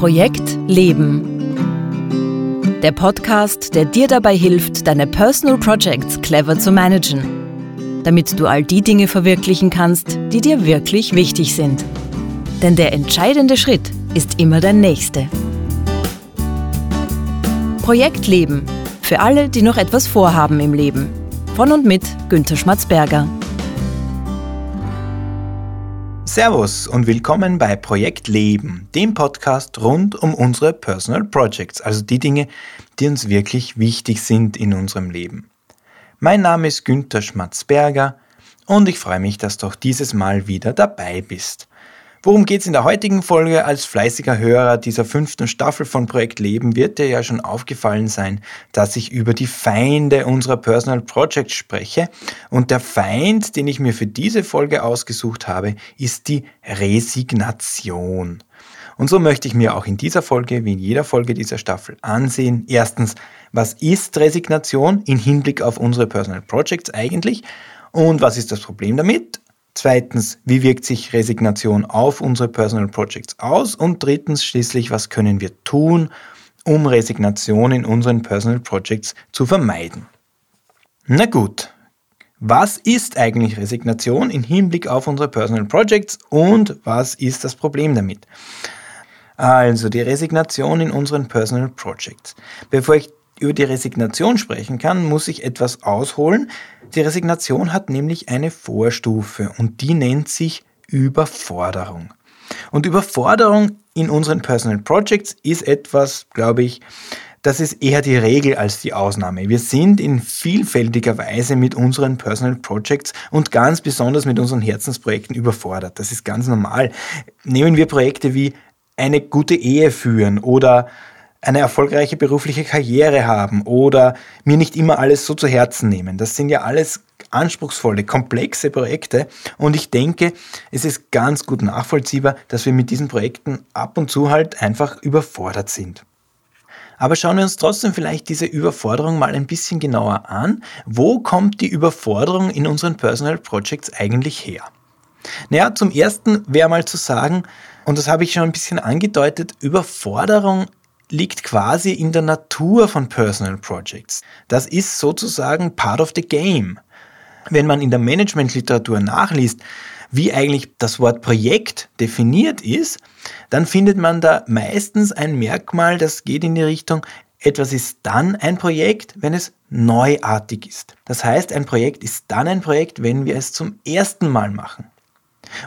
Projekt Leben. Der Podcast, der dir dabei hilft, deine Personal Projects clever zu managen, damit du all die Dinge verwirklichen kannst, die dir wirklich wichtig sind. Denn der entscheidende Schritt ist immer der nächste. Projekt Leben. Für alle, die noch etwas vorhaben im Leben. Von und mit Günter Schmatzberger. Servus und willkommen bei Projekt Leben, dem Podcast rund um unsere Personal Projects, also die Dinge, die uns wirklich wichtig sind in unserem Leben. Mein Name ist Günther Schmatzberger und ich freue mich, dass du auch dieses Mal wieder dabei bist. Worum geht es in der heutigen Folge? Als fleißiger Hörer dieser fünften Staffel von Projekt Leben wird dir ja schon aufgefallen sein, dass ich über die Feinde unserer Personal Projects spreche. Und der Feind, den ich mir für diese Folge ausgesucht habe, ist die Resignation. Und so möchte ich mir auch in dieser Folge, wie in jeder Folge dieser Staffel, ansehen. Erstens, was ist Resignation im Hinblick auf unsere Personal Projects eigentlich? Und was ist das Problem damit? Zweitens, wie wirkt sich Resignation auf unsere Personal Projects aus? Und drittens, schließlich, was können wir tun, um Resignation in unseren Personal Projects zu vermeiden? Na gut, was ist eigentlich Resignation im Hinblick auf unsere Personal Projects und was ist das Problem damit? Also die Resignation in unseren Personal Projects. Bevor ich über die Resignation sprechen kann, muss ich etwas ausholen. Die Resignation hat nämlich eine Vorstufe und die nennt sich Überforderung. Und Überforderung in unseren Personal Projects ist etwas, glaube ich, das ist eher die Regel als die Ausnahme. Wir sind in vielfältiger Weise mit unseren Personal Projects und ganz besonders mit unseren Herzensprojekten überfordert. Das ist ganz normal. Nehmen wir Projekte wie eine gute Ehe führen oder eine erfolgreiche berufliche Karriere haben oder mir nicht immer alles so zu Herzen nehmen. Das sind ja alles anspruchsvolle, komplexe Projekte und ich denke, es ist ganz gut nachvollziehbar, dass wir mit diesen Projekten ab und zu halt einfach überfordert sind. Aber schauen wir uns trotzdem vielleicht diese Überforderung mal ein bisschen genauer an. Wo kommt die Überforderung in unseren Personal Projects eigentlich her? Naja, zum ersten wäre mal zu sagen, und das habe ich schon ein bisschen angedeutet, Überforderung liegt quasi in der Natur von Personal Projects. Das ist sozusagen part of the game. Wenn man in der Managementliteratur nachliest, wie eigentlich das Wort Projekt definiert ist, dann findet man da meistens ein Merkmal, das geht in die Richtung, etwas ist dann ein Projekt, wenn es neuartig ist. Das heißt, ein Projekt ist dann ein Projekt, wenn wir es zum ersten Mal machen.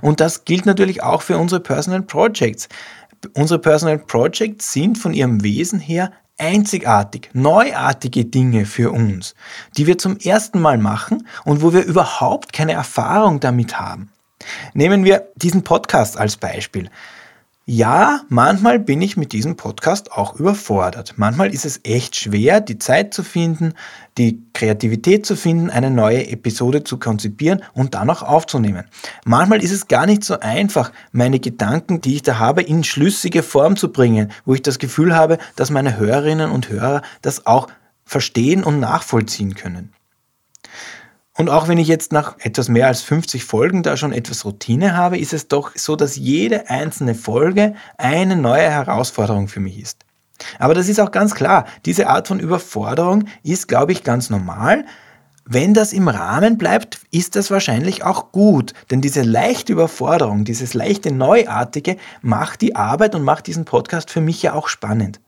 Und das gilt natürlich auch für unsere Personal Projects. Unsere Personal Projects sind von ihrem Wesen her einzigartig, neuartige Dinge für uns, die wir zum ersten Mal machen und wo wir überhaupt keine Erfahrung damit haben. Nehmen wir diesen Podcast als Beispiel. Ja, manchmal bin ich mit diesem Podcast auch überfordert. Manchmal ist es echt schwer, die Zeit zu finden, die Kreativität zu finden, eine neue Episode zu konzipieren und dann auch aufzunehmen. Manchmal ist es gar nicht so einfach, meine Gedanken, die ich da habe, in schlüssige Form zu bringen, wo ich das Gefühl habe, dass meine Hörerinnen und Hörer das auch verstehen und nachvollziehen können. Und auch wenn ich jetzt nach etwas mehr als 50 Folgen da schon etwas Routine habe, ist es doch so, dass jede einzelne Folge eine neue Herausforderung für mich ist. Aber das ist auch ganz klar, diese Art von Überforderung ist, glaube ich, ganz normal. Wenn das im Rahmen bleibt, ist das wahrscheinlich auch gut, denn diese leichte Überforderung, dieses leichte Neuartige macht die Arbeit und macht diesen Podcast für mich ja auch spannend.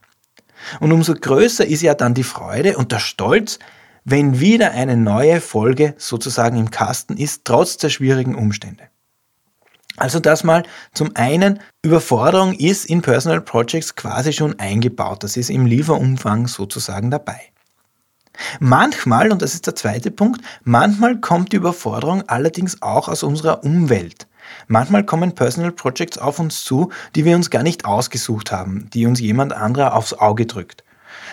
Und umso größer ist ja dann die Freude und der Stolz, wenn wieder eine neue Folge sozusagen im Kasten ist, trotz der schwierigen Umstände. Also das mal zum einen, Überforderung ist in Personal Projects quasi schon eingebaut. Das ist im Lieferumfang sozusagen dabei. Manchmal, und das ist der zweite Punkt, manchmal kommt die Überforderung allerdings auch aus unserer Umwelt. Manchmal kommen Personal Projects auf uns zu, die wir uns gar nicht ausgesucht haben, die uns jemand anderer aufs Auge drückt.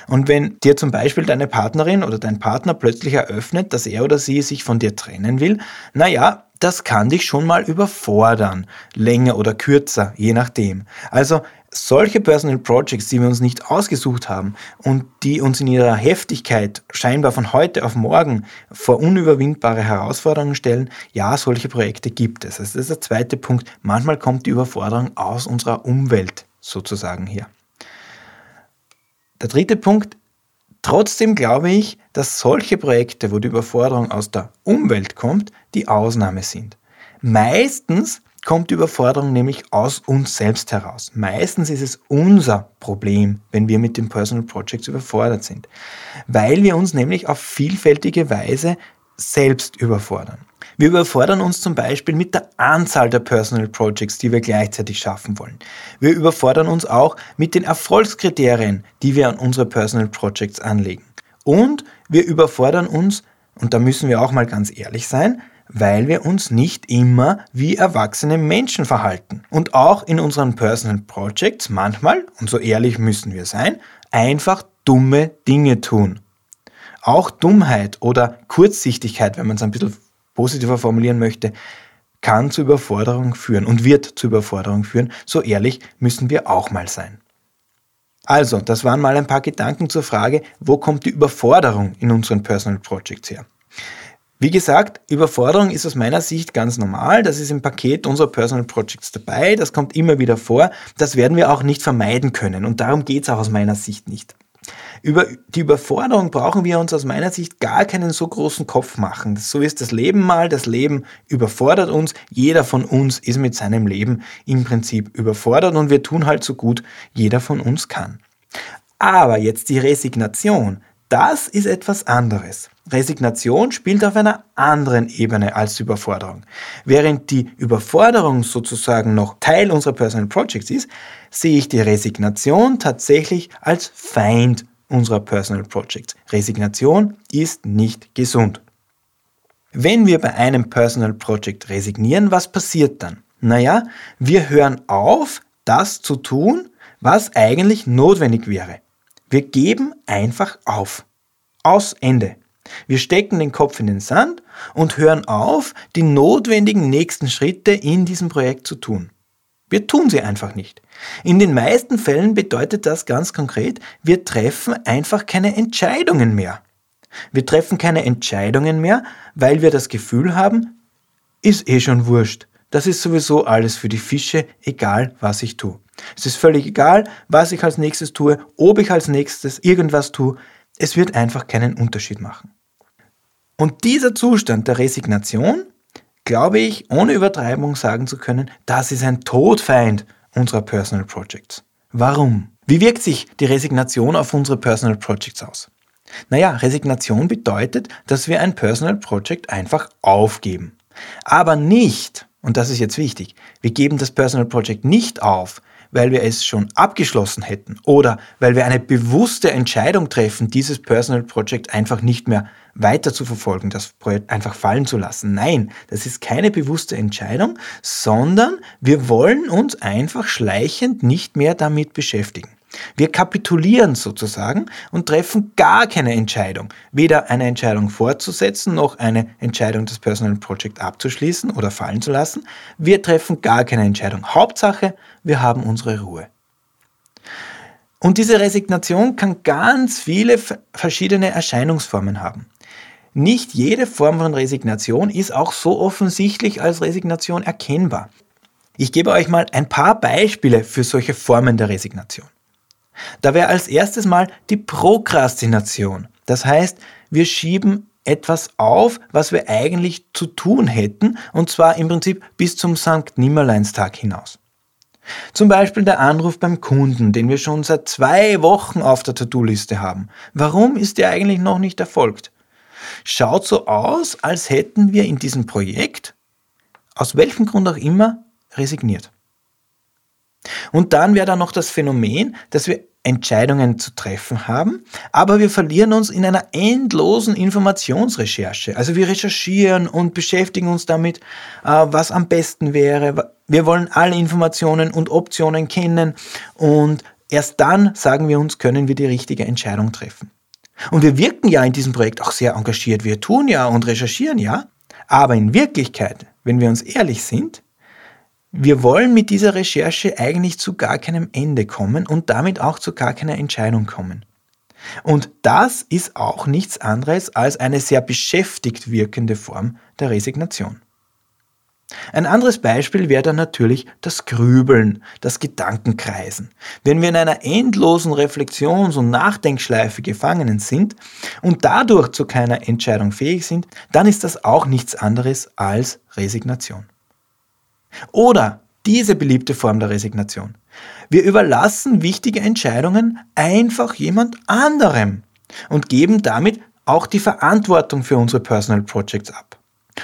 Und wenn dir zum Beispiel deine Partnerin oder dein Partner plötzlich eröffnet, dass er oder sie sich von dir trennen will, naja, das kann dich schon mal überfordern, länger oder kürzer, je nachdem. Also solche Personal Projects, die wir uns nicht ausgesucht haben und die uns in ihrer Heftigkeit scheinbar von heute auf morgen vor unüberwindbare Herausforderungen stellen, ja, solche Projekte gibt es. Also das ist der zweite Punkt. Manchmal kommt die Überforderung aus unserer Umwelt sozusagen her. Der dritte Punkt, trotzdem glaube ich, dass solche Projekte, wo die Überforderung aus der Umwelt kommt, die Ausnahme sind. Meistens kommt die Überforderung nämlich aus uns selbst heraus. Meistens ist es unser Problem, wenn wir mit den Personal Projects überfordert sind, weil wir uns nämlich auf vielfältige Weise selbst überfordern. Wir überfordern uns zum Beispiel mit der Anzahl der Personal Projects, die wir gleichzeitig schaffen wollen. Wir überfordern uns auch mit den Erfolgskriterien, die wir an unsere Personal Projects anlegen. Und wir überfordern uns, und da müssen wir auch mal ganz ehrlich sein, weil wir uns nicht immer wie erwachsene Menschen verhalten. Und auch in unseren Personal Projects manchmal, und so ehrlich müssen wir sein, einfach dumme Dinge tun. Auch Dummheit oder Kurzsichtigkeit, wenn man es ein bisschen positiver formulieren möchte, kann zu Überforderung führen und wird zu Überforderung führen. So ehrlich müssen wir auch mal sein. Also, das waren mal ein paar Gedanken zur Frage, wo kommt die Überforderung in unseren Personal Projects her? Wie gesagt, Überforderung ist aus meiner Sicht ganz normal. Das ist im Paket unserer Personal Projects dabei. Das kommt immer wieder vor. Das werden wir auch nicht vermeiden können. Und darum geht es auch aus meiner Sicht nicht. Über die Überforderung brauchen wir uns aus meiner Sicht gar keinen so großen Kopf machen. So ist das Leben mal. Das Leben überfordert uns. Jeder von uns ist mit seinem Leben im Prinzip überfordert und wir tun halt so gut jeder von uns kann. Aber jetzt die Resignation. Das ist etwas anderes. Resignation spielt auf einer anderen Ebene als Überforderung. Während die Überforderung sozusagen noch Teil unserer Personal Projects ist, sehe ich die Resignation tatsächlich als Feind unserer Personal Projects. Resignation ist nicht gesund. Wenn wir bei einem Personal Project resignieren, was passiert dann? Naja, wir hören auf, das zu tun, was eigentlich notwendig wäre. Wir geben einfach auf. Aus Ende. Wir stecken den Kopf in den Sand und hören auf, die notwendigen nächsten Schritte in diesem Projekt zu tun. Wir tun sie einfach nicht. In den meisten Fällen bedeutet das ganz konkret, wir treffen einfach keine Entscheidungen mehr. Wir treffen keine Entscheidungen mehr, weil wir das Gefühl haben, ist eh schon wurscht. Das ist sowieso alles für die Fische, egal was ich tue. Es ist völlig egal, was ich als nächstes tue, ob ich als nächstes irgendwas tue. Es wird einfach keinen Unterschied machen. Und dieser Zustand der Resignation, glaube ich, ohne Übertreibung sagen zu können, das ist ein Todfeind unserer Personal Projects. Warum? Wie wirkt sich die Resignation auf unsere Personal Projects aus? Naja, Resignation bedeutet, dass wir ein Personal Project einfach aufgeben. Aber nicht, und das ist jetzt wichtig, wir geben das Personal Project nicht auf, weil wir es schon abgeschlossen hätten oder weil wir eine bewusste Entscheidung treffen, dieses Personal Project einfach nicht mehr weiter zu verfolgen, das Projekt einfach fallen zu lassen. Nein, das ist keine bewusste Entscheidung, sondern wir wollen uns einfach schleichend nicht mehr damit beschäftigen. Wir kapitulieren sozusagen und treffen gar keine Entscheidung. Weder eine Entscheidung fortzusetzen, noch eine Entscheidung, das Personal Project abzuschließen oder fallen zu lassen. Wir treffen gar keine Entscheidung. Hauptsache, wir haben unsere Ruhe. Und diese Resignation kann ganz viele verschiedene Erscheinungsformen haben. Nicht jede Form von Resignation ist auch so offensichtlich als Resignation erkennbar. Ich gebe euch mal ein paar Beispiele für solche Formen der Resignation. Da wäre als erstes mal die Prokrastination. Das heißt, wir schieben etwas auf, was wir eigentlich zu tun hätten, und zwar im Prinzip bis zum Sankt Nimmerleinstag hinaus. Zum Beispiel der Anruf beim Kunden, den wir schon seit zwei Wochen auf der To-Do-Liste haben. Warum ist der eigentlich noch nicht erfolgt? schaut so aus, als hätten wir in diesem Projekt, aus welchem Grund auch immer, resigniert. Und dann wäre da noch das Phänomen, dass wir Entscheidungen zu treffen haben, aber wir verlieren uns in einer endlosen Informationsrecherche. Also wir recherchieren und beschäftigen uns damit, äh, was am besten wäre. Wir wollen alle Informationen und Optionen kennen und erst dann sagen wir uns, können wir die richtige Entscheidung treffen. Und wir wirken ja in diesem Projekt auch sehr engagiert. Wir tun ja und recherchieren ja. Aber in Wirklichkeit, wenn wir uns ehrlich sind, wir wollen mit dieser Recherche eigentlich zu gar keinem Ende kommen und damit auch zu gar keiner Entscheidung kommen. Und das ist auch nichts anderes als eine sehr beschäftigt wirkende Form der Resignation. Ein anderes Beispiel wäre dann natürlich das Grübeln, das Gedankenkreisen. Wenn wir in einer endlosen Reflexions- und Nachdenkschleife gefangen sind und dadurch zu keiner Entscheidung fähig sind, dann ist das auch nichts anderes als Resignation. Oder diese beliebte Form der Resignation. Wir überlassen wichtige Entscheidungen einfach jemand anderem und geben damit auch die Verantwortung für unsere Personal Projects ab.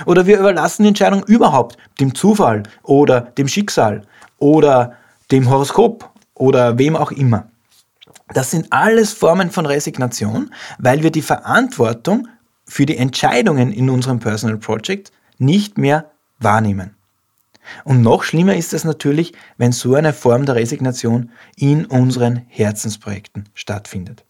Oder wir überlassen die Entscheidung überhaupt dem Zufall oder dem Schicksal oder dem Horoskop oder wem auch immer. Das sind alles Formen von Resignation, weil wir die Verantwortung für die Entscheidungen in unserem Personal Project nicht mehr wahrnehmen. Und noch schlimmer ist es natürlich, wenn so eine Form der Resignation in unseren Herzensprojekten stattfindet.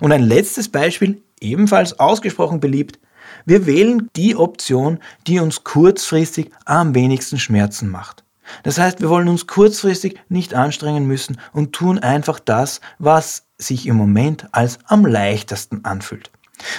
Und ein letztes Beispiel, ebenfalls ausgesprochen beliebt, wir wählen die Option, die uns kurzfristig am wenigsten Schmerzen macht. Das heißt, wir wollen uns kurzfristig nicht anstrengen müssen und tun einfach das, was sich im Moment als am leichtesten anfühlt.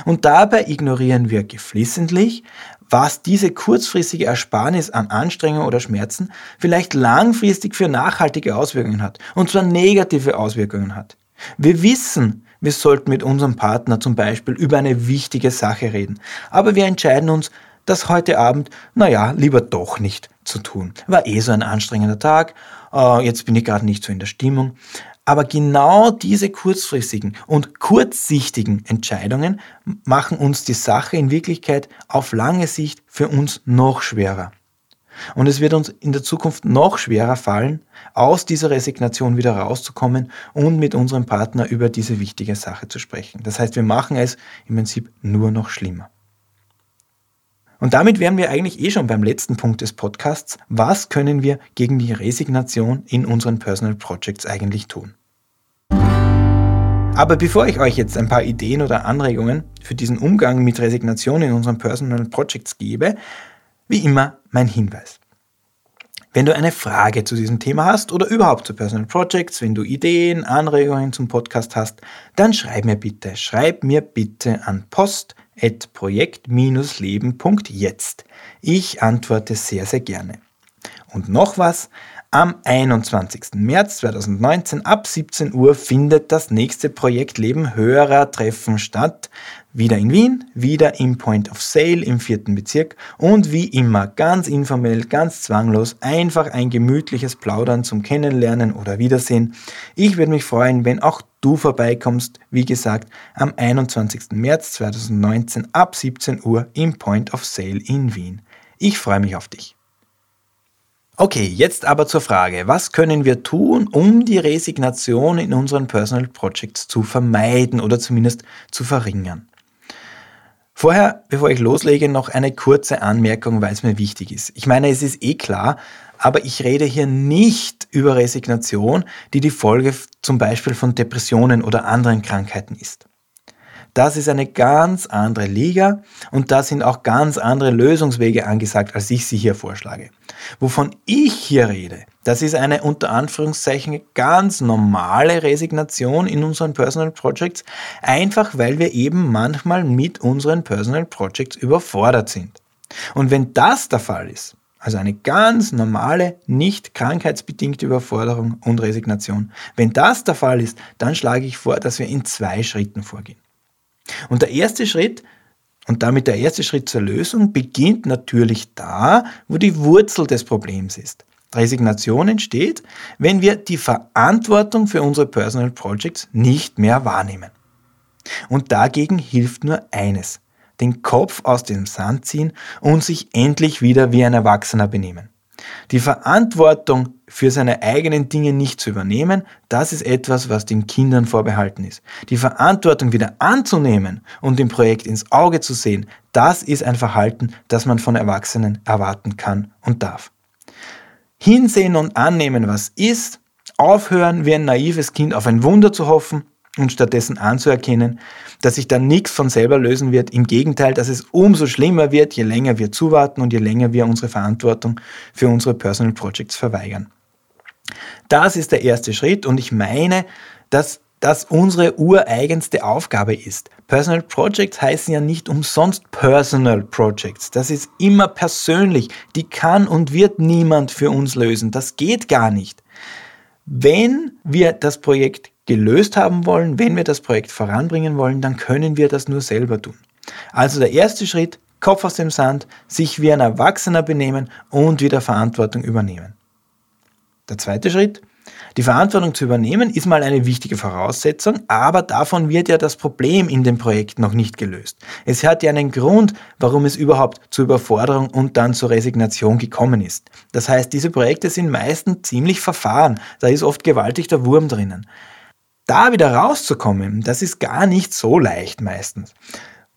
Und dabei ignorieren wir geflissentlich, was diese kurzfristige Ersparnis an Anstrengung oder Schmerzen vielleicht langfristig für nachhaltige Auswirkungen hat, und zwar negative Auswirkungen hat. Wir wissen, wir sollten mit unserem Partner zum Beispiel über eine wichtige Sache reden, aber wir entscheiden uns, das heute Abend, naja, lieber doch nicht zu tun. War eh so ein anstrengender Tag, äh, jetzt bin ich gerade nicht so in der Stimmung. Aber genau diese kurzfristigen und kurzsichtigen Entscheidungen machen uns die Sache in Wirklichkeit auf lange Sicht für uns noch schwerer. Und es wird uns in der Zukunft noch schwerer fallen, aus dieser Resignation wieder rauszukommen und mit unserem Partner über diese wichtige Sache zu sprechen. Das heißt, wir machen es im Prinzip nur noch schlimmer. Und damit wären wir eigentlich eh schon beim letzten Punkt des Podcasts. Was können wir gegen die Resignation in unseren Personal Projects eigentlich tun? Aber bevor ich euch jetzt ein paar Ideen oder Anregungen für diesen Umgang mit Resignation in unseren Personal Projects gebe, wie immer mein Hinweis. Wenn du eine Frage zu diesem Thema hast oder überhaupt zu Personal Projects, wenn du Ideen, Anregungen zum Podcast hast, dann schreib mir bitte, schreib mir bitte an post.projekt-leben.jetzt. Ich antworte sehr, sehr gerne. Und noch was, am 21. März 2019 ab 17 Uhr findet das nächste Projekt Leben Hörer Treffen statt. Wieder in Wien, wieder im Point of Sale im vierten Bezirk und wie immer ganz informell, ganz zwanglos, einfach ein gemütliches Plaudern zum Kennenlernen oder Wiedersehen. Ich würde mich freuen, wenn auch du vorbeikommst, wie gesagt, am 21. März 2019 ab 17 Uhr im Point of Sale in Wien. Ich freue mich auf dich. Okay, jetzt aber zur Frage, was können wir tun, um die Resignation in unseren Personal Projects zu vermeiden oder zumindest zu verringern? Vorher, bevor ich loslege, noch eine kurze Anmerkung, weil es mir wichtig ist. Ich meine, es ist eh klar, aber ich rede hier nicht über Resignation, die die Folge zum Beispiel von Depressionen oder anderen Krankheiten ist. Das ist eine ganz andere Liga und da sind auch ganz andere Lösungswege angesagt, als ich sie hier vorschlage. Wovon ich hier rede, das ist eine unter Anführungszeichen ganz normale Resignation in unseren Personal Projects, einfach weil wir eben manchmal mit unseren Personal Projects überfordert sind. Und wenn das der Fall ist, also eine ganz normale, nicht krankheitsbedingte Überforderung und Resignation. Wenn das der Fall ist, dann schlage ich vor, dass wir in zwei Schritten vorgehen. Und der erste Schritt, und damit der erste Schritt zur Lösung, beginnt natürlich da, wo die Wurzel des Problems ist. Resignation entsteht, wenn wir die Verantwortung für unsere Personal Projects nicht mehr wahrnehmen. Und dagegen hilft nur eines, den Kopf aus dem Sand ziehen und sich endlich wieder wie ein Erwachsener benehmen. Die Verantwortung für seine eigenen Dinge nicht zu übernehmen, das ist etwas, was den Kindern vorbehalten ist. Die Verantwortung wieder anzunehmen und dem Projekt ins Auge zu sehen, das ist ein Verhalten, das man von Erwachsenen erwarten kann und darf. Hinsehen und annehmen, was ist, aufhören, wie ein naives Kind auf ein Wunder zu hoffen und stattdessen anzuerkennen, dass sich dann nichts von selber lösen wird. Im Gegenteil, dass es umso schlimmer wird, je länger wir zuwarten und je länger wir unsere Verantwortung für unsere Personal Projects verweigern. Das ist der erste Schritt und ich meine, dass das unsere ureigenste Aufgabe ist, Personal Projects heißen ja nicht umsonst Personal Projects. Das ist immer persönlich. Die kann und wird niemand für uns lösen. Das geht gar nicht. Wenn wir das Projekt gelöst haben wollen, wenn wir das Projekt voranbringen wollen, dann können wir das nur selber tun. Also der erste Schritt, Kopf aus dem Sand, sich wie ein Erwachsener benehmen und wieder Verantwortung übernehmen. Der zweite Schritt, die Verantwortung zu übernehmen ist mal eine wichtige Voraussetzung, aber davon wird ja das Problem in dem Projekt noch nicht gelöst. Es hat ja einen Grund, warum es überhaupt zur Überforderung und dann zur Resignation gekommen ist. Das heißt, diese Projekte sind meistens ziemlich verfahren, da ist oft gewaltig der Wurm drinnen. Da wieder rauszukommen, das ist gar nicht so leicht meistens.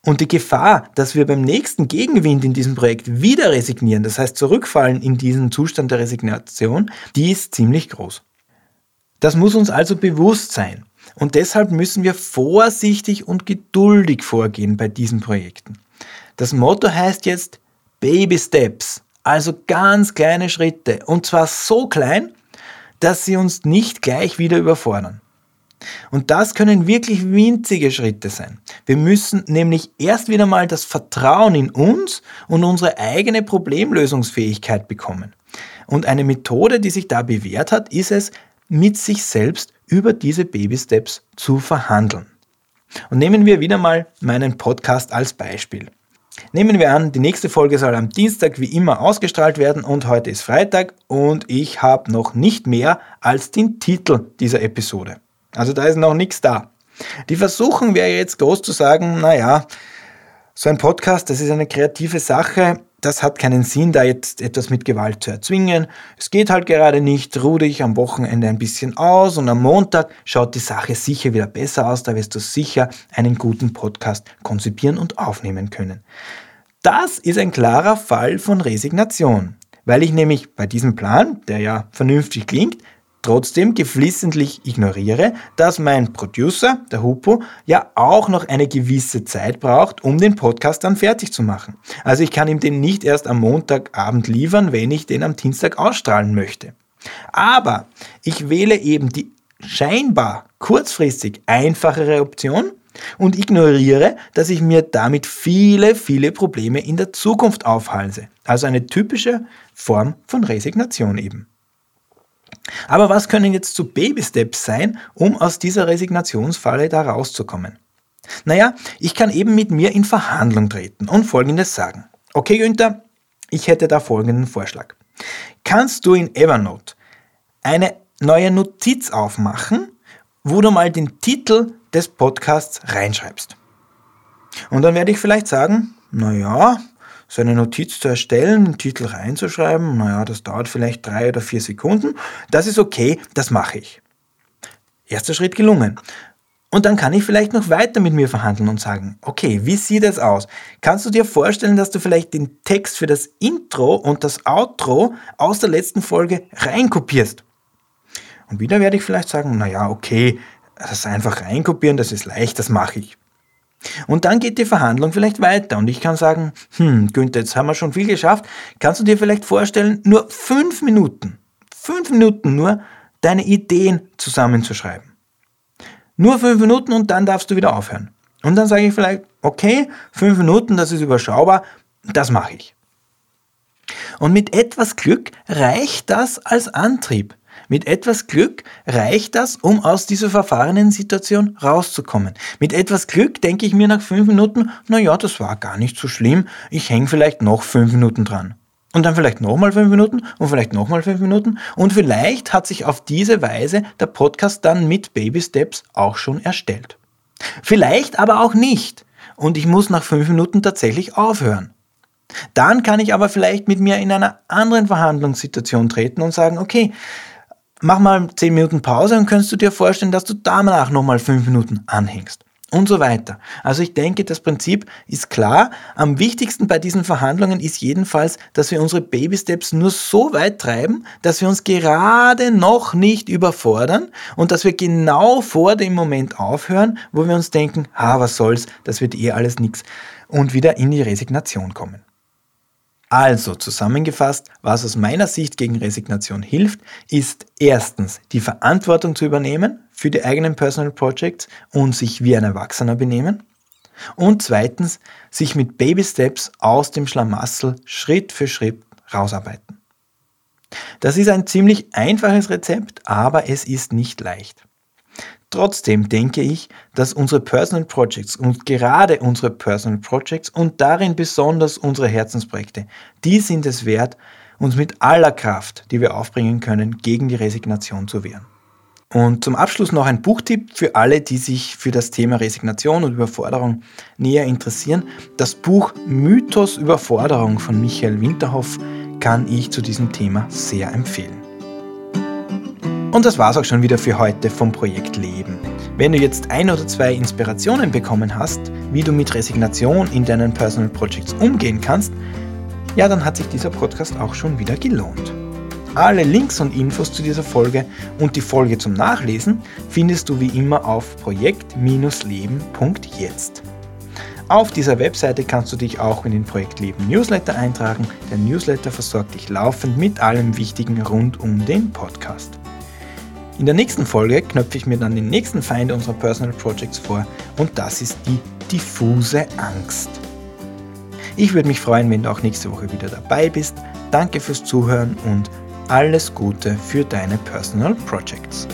Und die Gefahr, dass wir beim nächsten Gegenwind in diesem Projekt wieder resignieren, das heißt zurückfallen in diesen Zustand der Resignation, die ist ziemlich groß. Das muss uns also bewusst sein. Und deshalb müssen wir vorsichtig und geduldig vorgehen bei diesen Projekten. Das Motto heißt jetzt Baby Steps, also ganz kleine Schritte. Und zwar so klein, dass sie uns nicht gleich wieder überfordern. Und das können wirklich winzige Schritte sein. Wir müssen nämlich erst wieder mal das Vertrauen in uns und unsere eigene Problemlösungsfähigkeit bekommen. Und eine Methode, die sich da bewährt hat, ist es, mit sich selbst über diese Baby-Steps zu verhandeln. Und nehmen wir wieder mal meinen Podcast als Beispiel. Nehmen wir an, die nächste Folge soll am Dienstag wie immer ausgestrahlt werden und heute ist Freitag und ich habe noch nicht mehr als den Titel dieser Episode. Also da ist noch nichts da. Die Versuchung wäre jetzt groß zu sagen, naja, so ein Podcast, das ist eine kreative Sache, das hat keinen Sinn, da jetzt etwas mit Gewalt zu erzwingen. Es geht halt gerade nicht, ruh dich am Wochenende ein bisschen aus und am Montag schaut die Sache sicher wieder besser aus, da wirst du sicher einen guten Podcast konzipieren und aufnehmen können. Das ist ein klarer Fall von Resignation, weil ich nämlich bei diesem Plan, der ja vernünftig klingt, trotzdem geflissentlich ignoriere, dass mein Producer, der Hupo, ja auch noch eine gewisse Zeit braucht, um den Podcast dann fertig zu machen. Also ich kann ihm den nicht erst am Montagabend liefern, wenn ich den am Dienstag ausstrahlen möchte. Aber ich wähle eben die scheinbar kurzfristig einfachere Option und ignoriere, dass ich mir damit viele, viele Probleme in der Zukunft aufhalse. Also eine typische Form von Resignation eben. Aber was können jetzt so Baby-Steps sein, um aus dieser Resignationsfalle da rauszukommen? Naja, ich kann eben mit mir in Verhandlung treten und Folgendes sagen. Okay, Günther, ich hätte da folgenden Vorschlag. Kannst du in Evernote eine neue Notiz aufmachen, wo du mal den Titel des Podcasts reinschreibst? Und dann werde ich vielleicht sagen, naja, so eine Notiz zu erstellen, einen Titel reinzuschreiben, naja, das dauert vielleicht drei oder vier Sekunden. Das ist okay, das mache ich. Erster Schritt gelungen. Und dann kann ich vielleicht noch weiter mit mir verhandeln und sagen, okay, wie sieht es aus? Kannst du dir vorstellen, dass du vielleicht den Text für das Intro und das Outro aus der letzten Folge reinkopierst? Und wieder werde ich vielleicht sagen, naja, okay, das einfach reinkopieren, das ist leicht, das mache ich. Und dann geht die Verhandlung vielleicht weiter und ich kann sagen, hm, Günther, jetzt haben wir schon viel geschafft. Kannst du dir vielleicht vorstellen, nur fünf Minuten, fünf Minuten nur, deine Ideen zusammenzuschreiben? Nur fünf Minuten und dann darfst du wieder aufhören. Und dann sage ich vielleicht, okay, fünf Minuten, das ist überschaubar, das mache ich. Und mit etwas Glück reicht das als Antrieb. Mit etwas Glück reicht das, um aus dieser verfahrenen Situation rauszukommen. Mit etwas Glück denke ich mir nach fünf Minuten, na ja, das war gar nicht so schlimm, ich hänge vielleicht noch fünf Minuten dran. Und dann vielleicht nochmal fünf Minuten und vielleicht nochmal fünf Minuten. Und vielleicht hat sich auf diese Weise der Podcast dann mit Baby Steps auch schon erstellt. Vielleicht aber auch nicht. Und ich muss nach fünf Minuten tatsächlich aufhören. Dann kann ich aber vielleicht mit mir in einer anderen Verhandlungssituation treten und sagen, okay, mach mal 10 Minuten Pause und kannst du dir vorstellen, dass du danach nochmal 5 Minuten anhängst. Und so weiter. Also ich denke, das Prinzip ist klar. Am wichtigsten bei diesen Verhandlungen ist jedenfalls, dass wir unsere Baby Steps nur so weit treiben, dass wir uns gerade noch nicht überfordern und dass wir genau vor dem Moment aufhören, wo wir uns denken, ah, was soll's, das wird eh alles nix und wieder in die Resignation kommen. Also zusammengefasst, was aus meiner Sicht gegen Resignation hilft, ist erstens die Verantwortung zu übernehmen für die eigenen Personal Projects und sich wie ein Erwachsener benehmen. Und zweitens, sich mit Baby Steps aus dem Schlamassel Schritt für Schritt rausarbeiten. Das ist ein ziemlich einfaches Rezept, aber es ist nicht leicht. Trotzdem denke ich, dass unsere Personal Projects und gerade unsere Personal Projects und darin besonders unsere Herzensprojekte, die sind es wert, uns mit aller Kraft, die wir aufbringen können, gegen die Resignation zu wehren. Und zum Abschluss noch ein Buchtipp für alle, die sich für das Thema Resignation und Überforderung näher interessieren. Das Buch Mythos Überforderung von Michael Winterhoff kann ich zu diesem Thema sehr empfehlen. Und das war's auch schon wieder für heute vom Projekt Leben. Wenn du jetzt ein oder zwei Inspirationen bekommen hast, wie du mit Resignation in deinen Personal Projects umgehen kannst, ja, dann hat sich dieser Podcast auch schon wieder gelohnt. Alle Links und Infos zu dieser Folge und die Folge zum Nachlesen findest du wie immer auf projekt-leben.jetzt. Auf dieser Webseite kannst du dich auch in den Projekt Leben Newsletter eintragen. Der Newsletter versorgt dich laufend mit allem Wichtigen rund um den Podcast. In der nächsten Folge knöpfe ich mir dann den nächsten Feind unserer Personal Projects vor und das ist die diffuse Angst. Ich würde mich freuen, wenn du auch nächste Woche wieder dabei bist. Danke fürs Zuhören und alles Gute für deine Personal Projects.